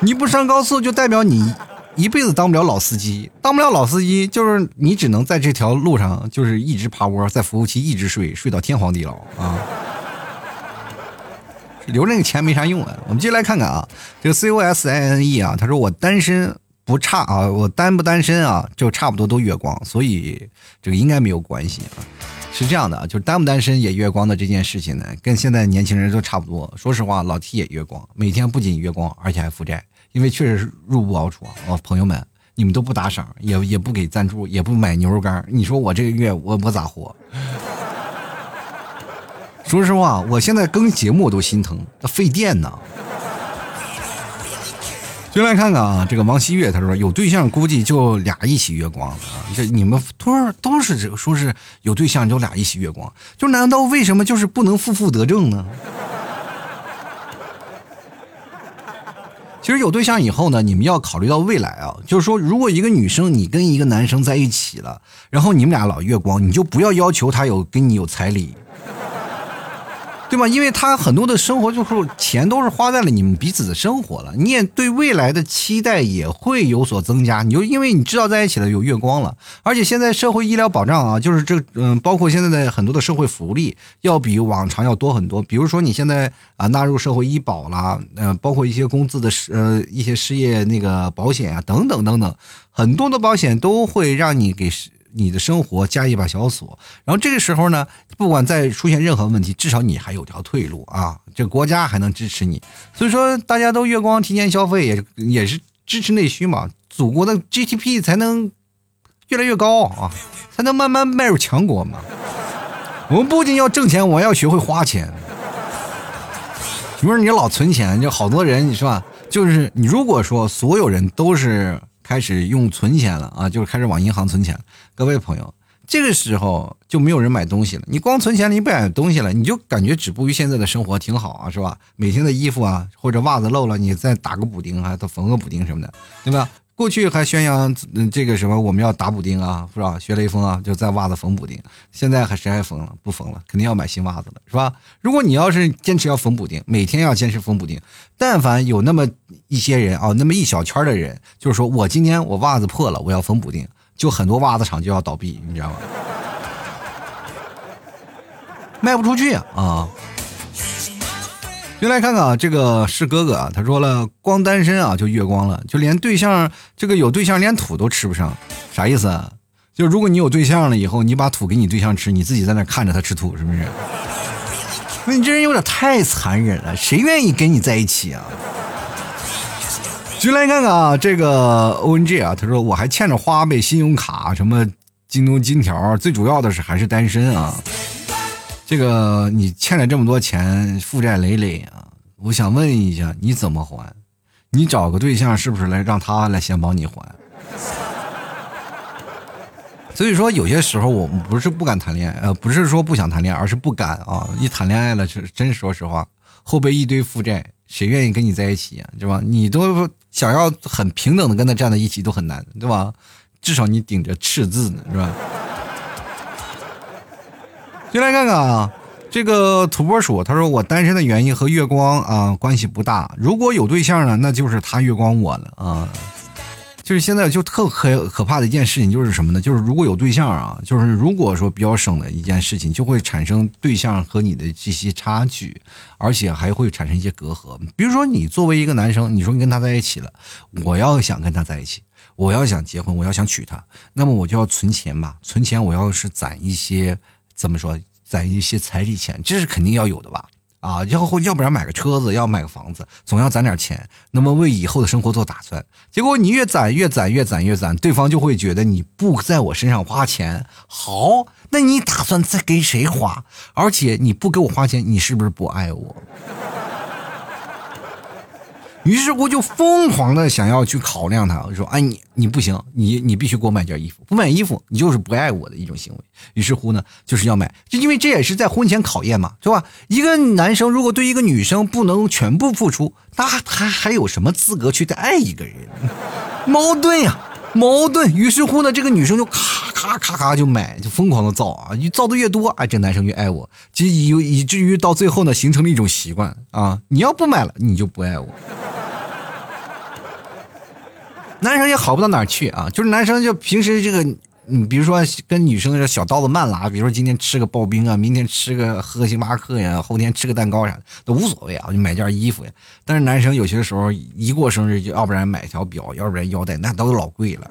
你不上高速，就代表你一辈子当不了老司机，当不了老司机，就是你只能在这条路上，就是一直趴窝，在服务器一直睡，睡到天荒地老啊！留着那个钱没啥用啊。我们接下来看看啊，这个 C O S I N E 啊，他说我单身不差啊，我单不单身啊，就差不多都月光，所以这个应该没有关系啊。是这样的啊，就是单不单身也月光的这件事情呢，跟现在年轻人都差不多。说实话，老 T 也月光，每天不仅月光，而且还负债，因为确实是入不敷出啊。朋友们，你们都不打赏，也也不给赞助，也不买牛肉干，你说我这个月我我咋活？说实话，我现在更节目我都心疼，费电呢。就来看看啊，这个王希月他说有对象，估计就俩一起月光啊。这你们都是都是这说是有对象就俩一起月光，就难道为什么就是不能负负得正呢？其实有对象以后呢，你们要考虑到未来啊，就是说如果一个女生你跟一个男生在一起了，然后你们俩老月光，你就不要要求他有跟你有彩礼。对吧？因为他很多的生活就是钱都是花在了你们彼此的生活了，你也对未来的期待也会有所增加。你就因为你知道在一起了有月光了，而且现在社会医疗保障啊，就是这嗯，包括现在的很多的社会福利要比往常要多很多。比如说你现在啊纳入社会医保啦，嗯，包括一些工资的失呃一些失业那个保险啊等等等等，很多的保险都会让你给。你的生活加一把小锁，然后这个时候呢，不管再出现任何问题，至少你还有条退路啊！这国家还能支持你，所以说大家都月光提前消费，也也是支持内需嘛，祖国的 GDP 才能越来越高啊，才能慢慢迈入强国嘛。我们不仅要挣钱，我要学会花钱。你说你老存钱，就好多人，你说吧，就是你如果说所有人都是。开始用存钱了啊，就是开始往银行存钱。各位朋友，这个时候就没有人买东西了。你光存钱，你不买东西了，你就感觉止步于现在的生活挺好啊，是吧？每天的衣服啊，或者袜子漏了，你再打个补丁啊，都缝个补丁什么的，对吧？过去还宣扬这个什么我们要打补丁啊，是吧？学雷锋啊，就在袜子缝补丁。现在还谁还缝了？不缝了，肯定要买新袜子了，是吧？如果你要是坚持要缝补丁，每天要坚持缝补丁，但凡有那么一些人啊，那么一小圈的人，就是说我今天我袜子破了，我要缝补丁，就很多袜子厂就要倒闭，你知道吗？卖不出去啊。就来看看啊，这个是哥哥啊，他说了，光单身啊就月光了，就连对象这个有对象连土都吃不上，啥意思啊？就如果你有对象了以后，你把土给你对象吃，你自己在那看着他吃土，是不是？那你这人有点太残忍了，谁愿意跟你在一起啊？就来看看啊，这个 O N G 啊，他说我还欠着花呗、信用卡、什么京东金条，最主要的是还是单身啊。这个你欠了这么多钱，负债累累啊！我想问一下，你怎么还？你找个对象是不是来让他来先帮你还？所以说有些时候我们不是不敢谈恋爱，呃，不是说不想谈恋爱，而是不敢啊！一谈恋爱了，是真说实话，后背一堆负债，谁愿意跟你在一起啊？对吧？你都想要很平等的跟他站在一起都很难，对吧？至少你顶着赤字呢，是吧？进来看看啊，这个土拨鼠他说我单身的原因和月光啊关系不大，如果有对象呢，那就是他月光我了啊。就是现在就特可可怕的一件事情就是什么呢？就是如果有对象啊，就是如果说比较省的一件事情，就会产生对象和你的这些差距，而且还会产生一些隔阂。比如说你作为一个男生，你说你跟他在一起了，我要想跟他在一起，我要想结婚，我要想娶她，那么我就要存钱吧，存钱我要是攒一些。怎么说攒一些彩礼钱，这是肯定要有的吧？啊，要要不然买个车子，要买个房子，总要攒点钱，那么为以后的生活做打算。结果你越攒越攒越攒越攒，对方就会觉得你不在我身上花钱。好，那你打算再给谁花？而且你不给我花钱，你是不是不爱我？于是乎就疯狂的想要去考量他，说：“哎，你你不行，你你必须给我买件衣服，不买衣服你就是不爱我的一种行为。”于是乎呢，就是要买，就因为这也是在婚前考验嘛，是吧？一个男生如果对一个女生不能全部付出，那他还有什么资格去爱一个人？矛盾呀，矛盾。于是乎呢，这个女生就咔咔咔咔就买，就疯狂的造啊，造的越多，啊，这男生越爱我，就以以至于到最后呢，形成了一种习惯啊，你要不买了，你就不爱我。男生也好不到哪去啊，就是男生就平时这个。你比如说跟女生的小刀子慢拉，比如说今天吃个刨冰啊，明天吃个喝星巴克呀，后天吃个蛋糕啥的都无所谓啊，就买件衣服呀。但是男生有些时候一过生日，就要不然买条表，要不然腰带，那都老贵了。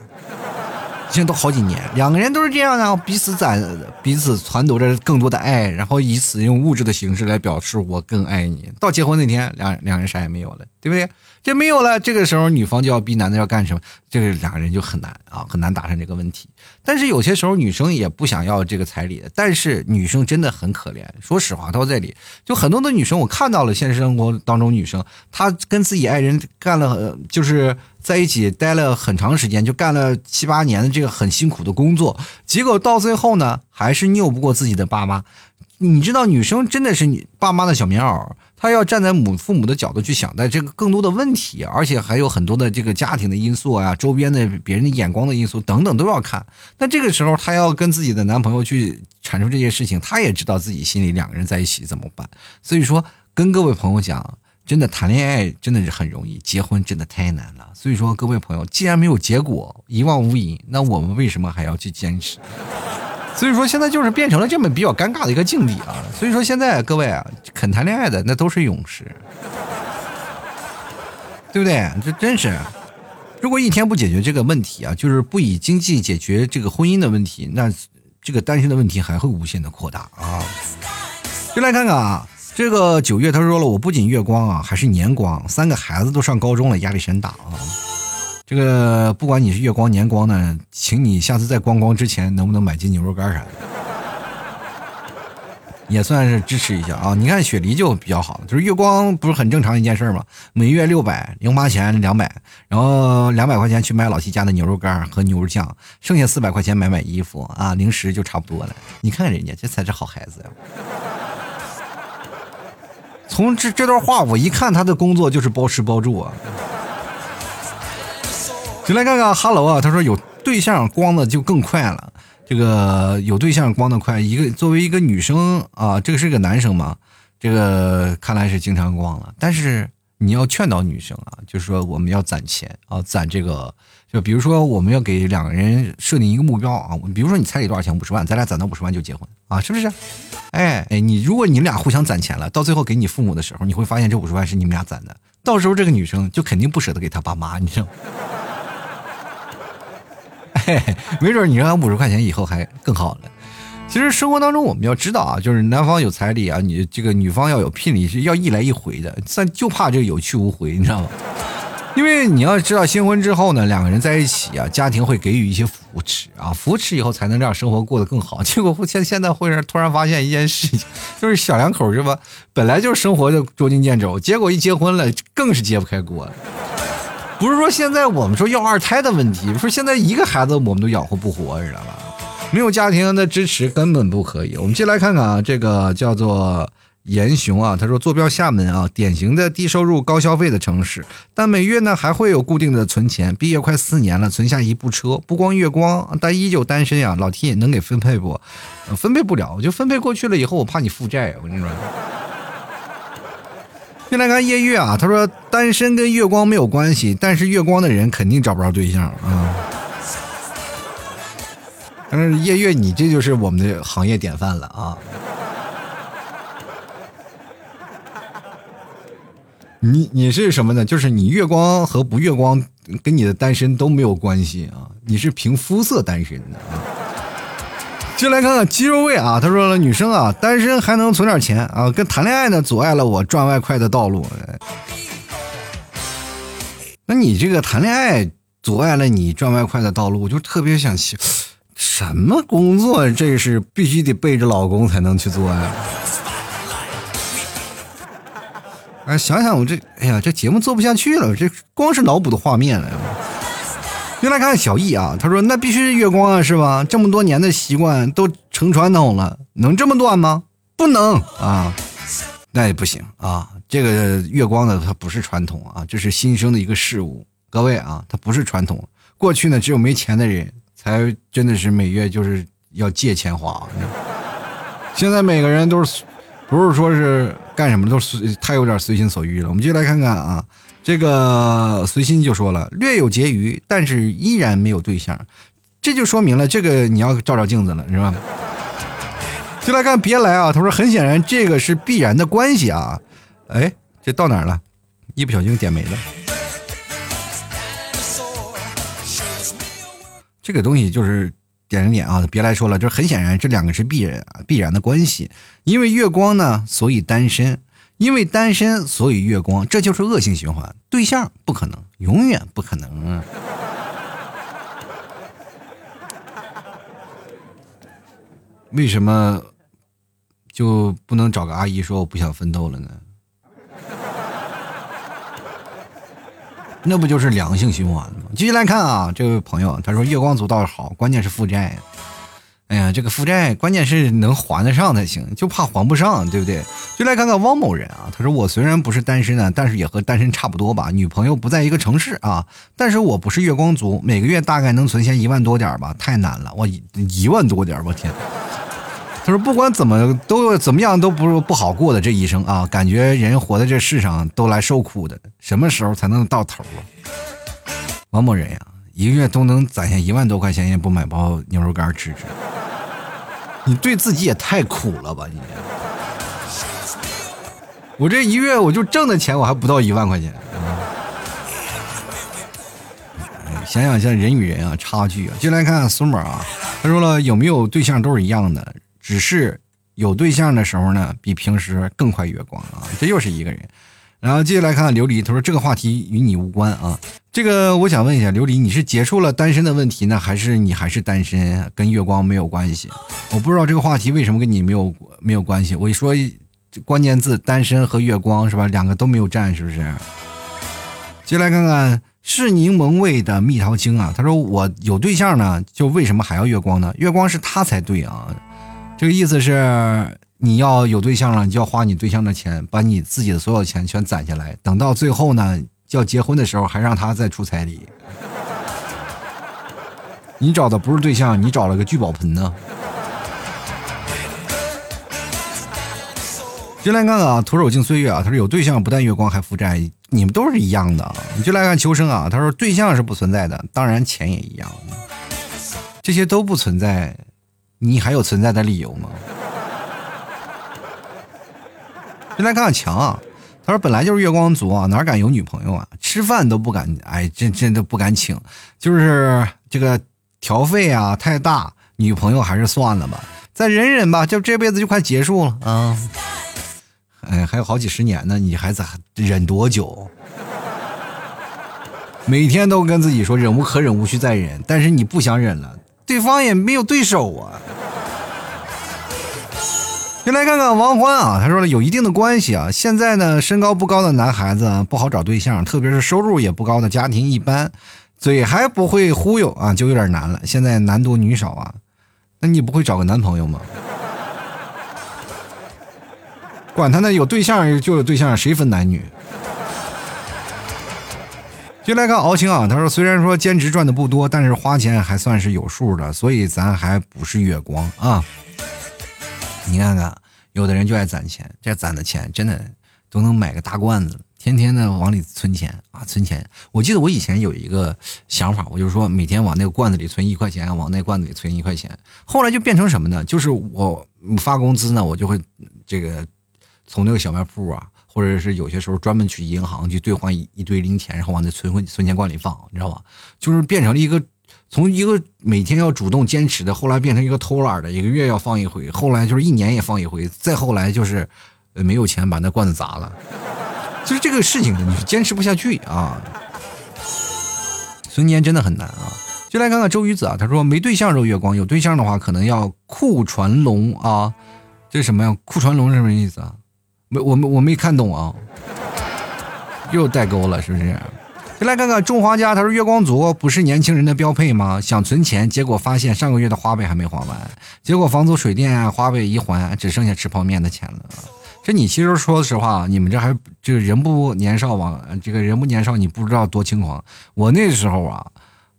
现在都好几年，两个人都是这样的，彼此攒，彼此传递着更多的爱，然后以此用物质的形式来表示我更爱你。到结婚那天，两两人啥也没有了，对不对？这没有了，这个时候女方就要逼男的要干什么？这个两个人就很难啊，很难达成这个问题。但是有些时候女生也不想要这个彩礼，但是女生真的很可怜。说实话，到这里就很多的女生，我看到了现实生活当中女生，她跟自己爱人干了，就是在一起待了很长时间，就干了七八年的这个很辛苦的工作，结果到最后呢，还是拗不过自己的爸妈。你知道，女生真的是你爸妈的小棉袄。她要站在母父母的角度去想待这个更多的问题，而且还有很多的这个家庭的因素啊，周边的别人的眼光的因素等等都要看。那这个时候，她要跟自己的男朋友去阐述这些事情，她也知道自己心里两个人在一起怎么办。所以说，跟各位朋友讲，真的谈恋爱真的是很容易，结婚真的太难了。所以说，各位朋友，既然没有结果，一望无垠，那我们为什么还要去坚持？所以说现在就是变成了这么比较尴尬的一个境地啊！所以说现在各位啊，肯谈恋爱的那都是勇士，对不对？这真是，如果一天不解决这个问题啊，就是不以经济解决这个婚姻的问题，那这个单身的问题还会无限的扩大啊！就来看看啊，这个九月他说了，我不仅月光啊，还是年光，三个孩子都上高中了，压力山大啊！这个不管你是月光年光呢，请你下次在光光之前能不能买斤牛肉干啥的，也算是支持一下啊！你看雪梨就比较好，就是月光不是很正常一件事吗？每月六百零八钱两百，然后两百块钱去买老七家的牛肉干和牛肉酱，剩下四百块钱买买衣服啊，零食就差不多了。你看人家这才是好孩子呀！从这这段话我一看，他的工作就是包吃包住啊。就来看看哈喽啊，他说有对象光的就更快了。这个有对象光的快，一个作为一个女生啊，这个是个男生嘛，这个看来是经常光了。但是你要劝导女生啊，就是说我们要攒钱啊，攒这个，就比如说我们要给两个人设定一个目标啊，比如说你彩礼多少钱，五十万，咱俩攒到五十万就结婚啊，是不是？哎哎，你如果你们俩互相攒钱了，到最后给你父母的时候，你会发现这五十万是你们俩攒的，到时候这个女生就肯定不舍得给她爸妈，你知道吗？没准你让她五十块钱以后还更好了。其实生活当中我们要知道啊，就是男方有彩礼啊，你这个女方要有聘礼是要一来一回的，但就怕这个有去无回，你知道吗？因为你要知道，新婚之后呢，两个人在一起啊，家庭会给予一些扶持啊，扶持以后才能让生活过得更好。结果现现在会突然发现一件事情，就是小两口是吧？本来就是生活的捉襟见肘，结果一结婚了，更是揭不开锅。不是说现在我们说要二胎的问题，说现在一个孩子我们都养活不活，知道吧？没有家庭的支持根本不可以。我们接来看看啊，这个叫做严雄啊，他说坐标厦门啊，典型的低收入高消费的城市，但每月呢还会有固定的存钱。毕业快四年了，存下一部车，不光月光，但依旧单身呀。老 T 能给分配不？分配不了，我就分配过去了以后，我怕你负债，我跟你说。先来看夜月啊，他说单身跟月光没有关系，但是月光的人肯定找不着对象啊。但是夜月，你这就是我们的行业典范了啊。你你是什么呢？就是你月光和不月光跟你的单身都没有关系啊，你是凭肤色单身的啊。就来看看肌肉位啊，他说了，女生啊，单身还能存点钱啊，跟谈恋爱呢阻碍了我赚外快的道路。那你这个谈恋爱阻碍了你赚外快的道路，我就特别想，什么工作这是必须得背着老公才能去做呀？哎，想想我这，哎呀，这节目做不下去了，这光是脑补的画面了。又来看小易啊，他说：“那必须是月光啊，是吧？这么多年的习惯都成传统了，能这么断吗？不能啊，那也不行啊。这个月光呢，它不是传统啊，这是新生的一个事物。各位啊，它不是传统，过去呢，只有没钱的人才真的是每月就是要借钱花。现在每个人都是，不是说是干什么都随，太有点随心所欲了。我们接着来看看啊，这个随心就说了，略有结余，但是依然没有对象，这就说明了这个你要照照镜子了，是吧？就来看别来啊，他说很显然这个是必然的关系啊。哎，这到哪儿了？一不小心点没了。这个东西就是。点着点啊，别来说了，这很显然，这两个是必然啊必然的关系。因为月光呢，所以单身；因为单身，所以月光，这就是恶性循环。对象不可能，永远不可能啊。为什么就不能找个阿姨说我不想奋斗了呢？那不就是良性循环吗？继续来看啊，这位朋友他说月光族倒是好，关键是负债。哎呀，这个负债关键是能还得上才行，就怕还不上，对不对？就来看看汪某人啊，他说我虽然不是单身呢，但是也和单身差不多吧，女朋友不在一个城市啊，但是我不是月光族，每个月大概能存下一万多点吧，太难了，我一万多点，我天。他说：“不管怎么都怎么样都不不好过的这一生啊，感觉人活在这世上都来受苦的，什么时候才能到头啊？”王某人呀，一个月都能攒下一万多块钱，也不买包牛肉干吃吃，你对自己也太苦了吧你！我这一月我就挣的钱，我还不到一万块钱想想现在人与人啊，差距啊，就来看看苏某啊，他说了有没有对象都是一样的。只是有对象的时候呢，比平时更快月光啊！这又是一个人。然后接下来看看琉璃，他说这个话题与你无关啊。这个我想问一下琉璃，你是结束了单身的问题呢，还是你还是单身，跟月光没有关系？我不知道这个话题为什么跟你没有没有关系。我一说关键字单身和月光是吧？两个都没有占，是不是？接下来看看是柠檬味的蜜桃精啊，他说我有对象呢，就为什么还要月光呢？月光是他才对啊。这个意思是，你要有对象了，你就要花你对象的钱，把你自己的所有钱全攒下来，等到最后呢，要结婚的时候还让他再出彩礼。你找的不是对象，你找了个聚宝盆呢。就来看看啊，徒手敬岁月啊，他说有对象不但月光还负债，你们都是一样的。你就来看秋生啊，他说对象是不存在的，当然钱也一样，这些都不存在。你还有存在的理由吗？先来看看强啊，他说本来就是月光族啊，哪敢有女朋友啊？吃饭都不敢，哎，真真都不敢请，就是这个调费啊太大，女朋友还是算了吧，再忍忍吧，就这辈子就快结束了啊！哎，还有好几十年呢，你还在忍多久？每天都跟自己说忍无可忍，无需再忍，但是你不想忍了。对方也没有对手啊！先来看看王欢啊，他说了有一定的关系啊。现在呢，身高不高的男孩子不好找对象，特别是收入也不高的家庭一般，嘴还不会忽悠啊，就有点难了。现在男多女少啊，那你不会找个男朋友吗？管他呢，有对象就有对象，谁分男女？就来看敖青啊，他说虽然说兼职赚的不多，但是花钱还算是有数的，所以咱还不是月光啊。你看看，有的人就爱攒钱，这攒的钱真的都能买个大罐子，天天的往里存钱啊，存钱。我记得我以前有一个想法，我就说每天往那个罐子里存一块钱，往那罐子里存一块钱。后来就变成什么呢？就是我发工资呢，我就会这个从那个小卖铺啊。或者是有些时候专门去银行去兑换一一堆零钱，然后往那存存存钱罐里放，你知道吧？就是变成了一个从一个每天要主动坚持的，后来变成一个偷懒的，一个月要放一回，后来就是一年也放一回，再后来就是没有钱把那罐子砸了。就是这个事情你坚持不下去啊，存钱真的很难啊。就来看看周瑜子啊，他说没对象揉月光，有对象的话可能要库传龙啊，这什么呀？库传龙是什么意思啊？没，我没我没看懂啊，又代沟了，是不是？再来看看种花家，他说月光族不是年轻人的标配吗？想存钱，结果发现上个月的花呗还没还完，结果房租、水电、花呗一还，只剩下吃泡面的钱了。这你其实说实话，你们这还这个人不年少嘛？这个人不年少，你不知道多轻狂。我那时候啊。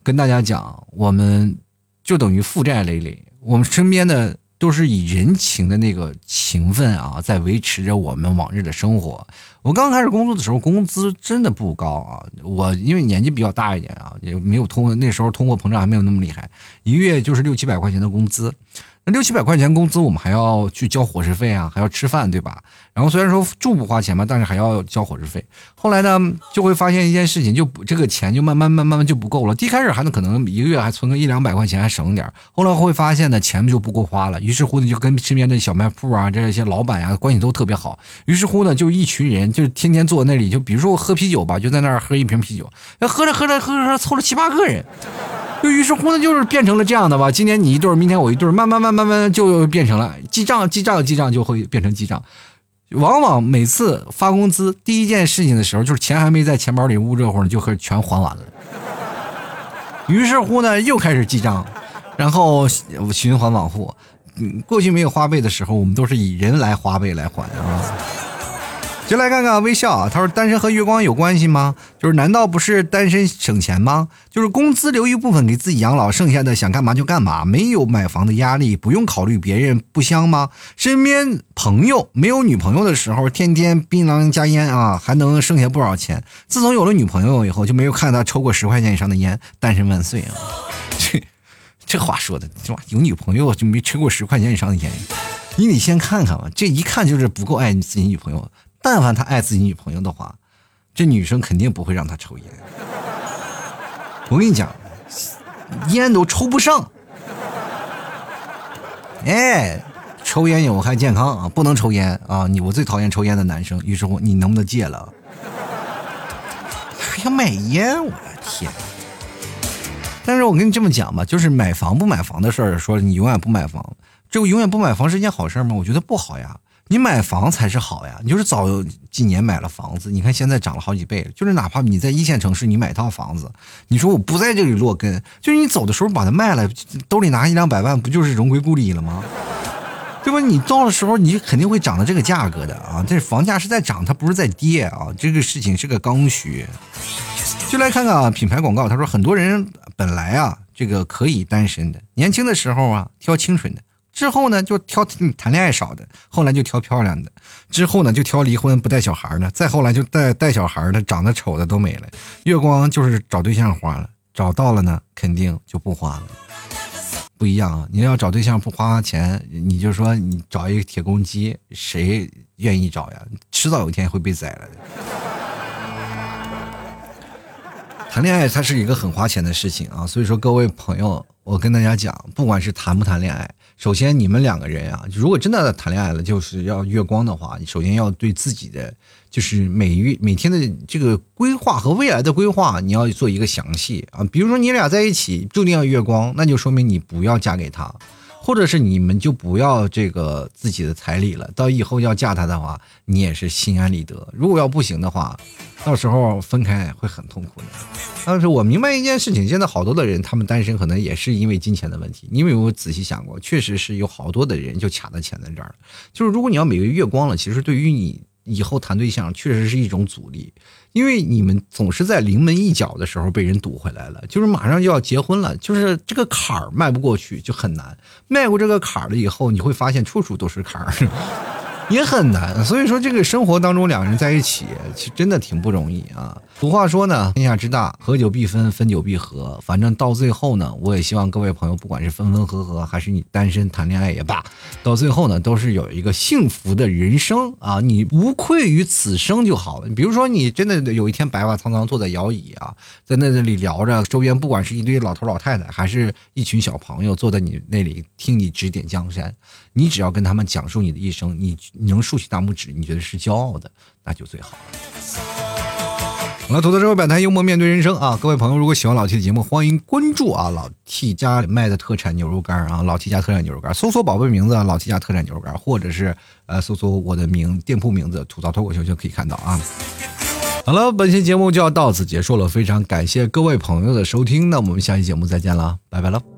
跟大家讲，我们就等于负债累累，我们身边的。都是以人情的那个情分啊，在维持着我们往日的生活。我刚开始工作的时候，工资真的不高啊。我因为年纪比较大一点啊，也没有通那时候通货膨胀还没有那么厉害，一个月就是六七百块钱的工资。六七百块钱工资，我们还要去交伙食费啊，还要吃饭，对吧？然后虽然说住不花钱嘛，但是还要交伙食费。后来呢，就会发现一件事情，就这个钱就慢慢慢慢慢就不够了。一开始还能可能一个月还存个一两百块钱，还省点后来会发现呢，钱就不够花了。于是乎呢，就跟身边的小卖铺啊，这些老板呀关系都特别好。于是乎呢，就一群人就天天坐那里，就比如说我喝啤酒吧，就在那儿喝一瓶啤酒，喝着喝着喝着凑了七八个人。就于是乎呢，就是变成了这样的吧。今天你一对明天我一对慢慢慢慢慢慢就变成了记账记账记账，就会变成记账。往往每次发工资第一件事情的时候，就是钱还没在钱包里捂热乎呢，就会全还完了。于是乎呢，又开始记账，然后循环往复。嗯，过去没有花呗的时候，我们都是以人来花呗来还啊。就来看看微笑啊，他说单身和月光有关系吗？就是难道不是单身省钱吗？就是工资留一部分给自己养老，剩下的想干嘛就干嘛，没有买房的压力，不用考虑别人，不香吗？身边朋友没有女朋友的时候，天天槟榔加烟啊，还能剩下不少钱。自从有了女朋友以后，就没有看他抽过十块钱以上的烟。单身万岁啊！这这话说的是吧？有女朋友就没抽过十块钱以上的烟，你得先看看吧，这一看就是不够爱你自己女朋友。但凡他爱自己女朋友的话，这女生肯定不会让他抽烟。我跟你讲，烟都抽不上。哎，抽烟有害健康啊，不能抽烟啊！你我最讨厌抽烟的男生。于是乎，你能不能戒了？还 要买烟？我的天！但是我跟你这么讲吧，就是买房不买房的事儿，说你永远不买房，这个永远不买房是件好事吗？我觉得不好呀。你买房才是好呀！你就是早几年买了房子，你看现在涨了好几倍。就是哪怕你在一线城市，你买套房子，你说我不在这里落根，就是你走的时候把它卖了，兜里拿一两百万，不就是荣归故里了吗？对吧？你到的时候，你肯定会涨到这个价格的啊！这房价是在涨，它不是在跌啊！这个事情是个刚需。就来看看啊，品牌广告，他说很多人本来啊，这个可以单身的，年轻的时候啊，挑清纯的。之后呢，就挑谈恋爱少的；后来就挑漂亮的；之后呢，就挑离婚不带小孩的；再后来就带带小孩的，长得丑的都没了。月光就是找对象花了，找到了呢，肯定就不花了。不一样啊！你要找对象不花钱，你就说你找一个铁公鸡，谁愿意找呀？迟早有一天会被宰了的。谈恋爱它是一个很花钱的事情啊，所以说各位朋友，我跟大家讲，不管是谈不谈恋爱。首先，你们两个人啊，如果真的谈恋爱了，就是要月光的话，你首先要对自己的就是每月每天的这个规划和未来的规划，你要做一个详细啊。比如说你俩在一起注定要月光，那就说明你不要嫁给他。或者是你们就不要这个自己的彩礼了，到以后要嫁他的话，你也是心安理得。如果要不行的话，到时候分开会很痛苦的。但是我明白一件事情，现在好多的人他们单身可能也是因为金钱的问题。因为我仔细想过？确实是有好多的人就卡在钱在这儿了。就是如果你要每个月月光了，其实对于你以后谈对象确实是一种阻力。因为你们总是在临门一脚的时候被人堵回来了，就是马上就要结婚了，就是这个坎儿迈不过去就很难。迈过这个坎儿了以后，你会发现处处都是坎儿。也很难，所以说这个生活当中两个人在一起，其实真的挺不容易啊。俗话说呢，天下之大，合久必分，分久必合。反正到最后呢，我也希望各位朋友，不管是分分合合，还是你单身谈恋爱也罢，到最后呢，都是有一个幸福的人生啊，你无愧于此生就好了。比如说你真的有一天白发苍苍坐在摇椅啊，在那里聊着，周边不管是一堆老头老太太，还是一群小朋友坐在你那里听你指点江山。你只要跟他们讲述你的一生，你能竖起大拇指，你觉得是骄傲的，那就最好了。好了，吐槽社会百态，幽默面对人生啊！各位朋友，如果喜欢老 T 的节目，欢迎关注啊！老 T 家卖的特产牛肉干啊！老 T 家特产牛肉干，搜索宝贝名字“老 T 家特产牛肉干”，或者是呃搜索我的名店铺名字“吐槽脱口秀”就可以看到啊。好了，本期节目就要到此结束了，非常感谢各位朋友的收听，那我们下期节目再见了，拜拜了。